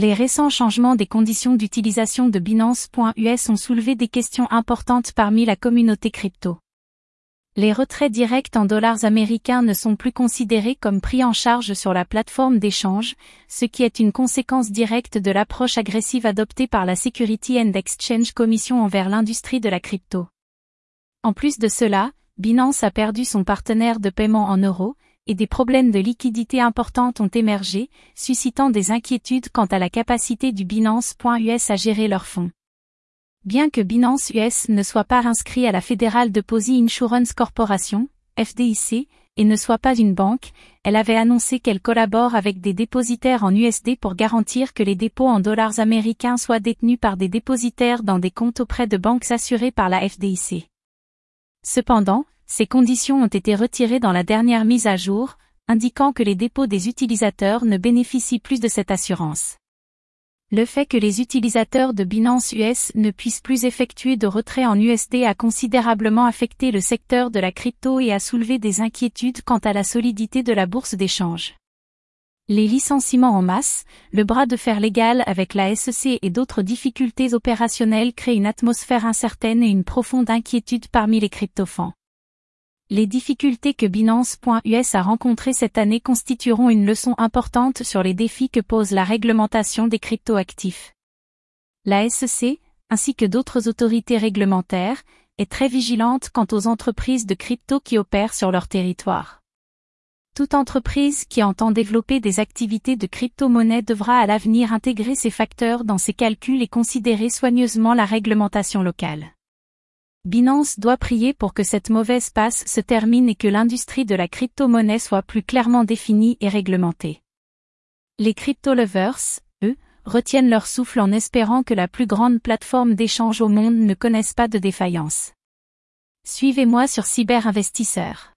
Les récents changements des conditions d'utilisation de Binance.us ont soulevé des questions importantes parmi la communauté crypto. Les retraits directs en dollars américains ne sont plus considérés comme pris en charge sur la plateforme d'échange, ce qui est une conséquence directe de l'approche agressive adoptée par la Security and Exchange Commission envers l'industrie de la crypto. En plus de cela, Binance a perdu son partenaire de paiement en euros, et des problèmes de liquidité importantes ont émergé, suscitant des inquiétudes quant à la capacité du Binance.us à gérer leurs fonds. Bien que Binance US ne soit pas inscrit à la Federal Deposit Insurance Corporation, FDIC, et ne soit pas une banque, elle avait annoncé qu'elle collabore avec des dépositaires en USD pour garantir que les dépôts en dollars américains soient détenus par des dépositaires dans des comptes auprès de banques assurées par la FDIC. Cependant, ces conditions ont été retirées dans la dernière mise à jour, indiquant que les dépôts des utilisateurs ne bénéficient plus de cette assurance. Le fait que les utilisateurs de Binance US ne puissent plus effectuer de retrait en USD a considérablement affecté le secteur de la crypto et a soulevé des inquiétudes quant à la solidité de la bourse d'échange. Les licenciements en masse, le bras de fer légal avec la SEC et d'autres difficultés opérationnelles créent une atmosphère incertaine et une profonde inquiétude parmi les cryptofans. Les difficultés que Binance.us a rencontrées cette année constitueront une leçon importante sur les défis que pose la réglementation des cryptoactifs. La SEC, ainsi que d'autres autorités réglementaires, est très vigilante quant aux entreprises de crypto qui opèrent sur leur territoire. Toute entreprise qui entend développer des activités de crypto-monnaie devra à l'avenir intégrer ces facteurs dans ses calculs et considérer soigneusement la réglementation locale. Binance doit prier pour que cette mauvaise passe se termine et que l'industrie de la crypto-monnaie soit plus clairement définie et réglementée. Les crypto-lovers, eux, retiennent leur souffle en espérant que la plus grande plateforme d'échange au monde ne connaisse pas de défaillance. Suivez-moi sur Cyberinvestisseur.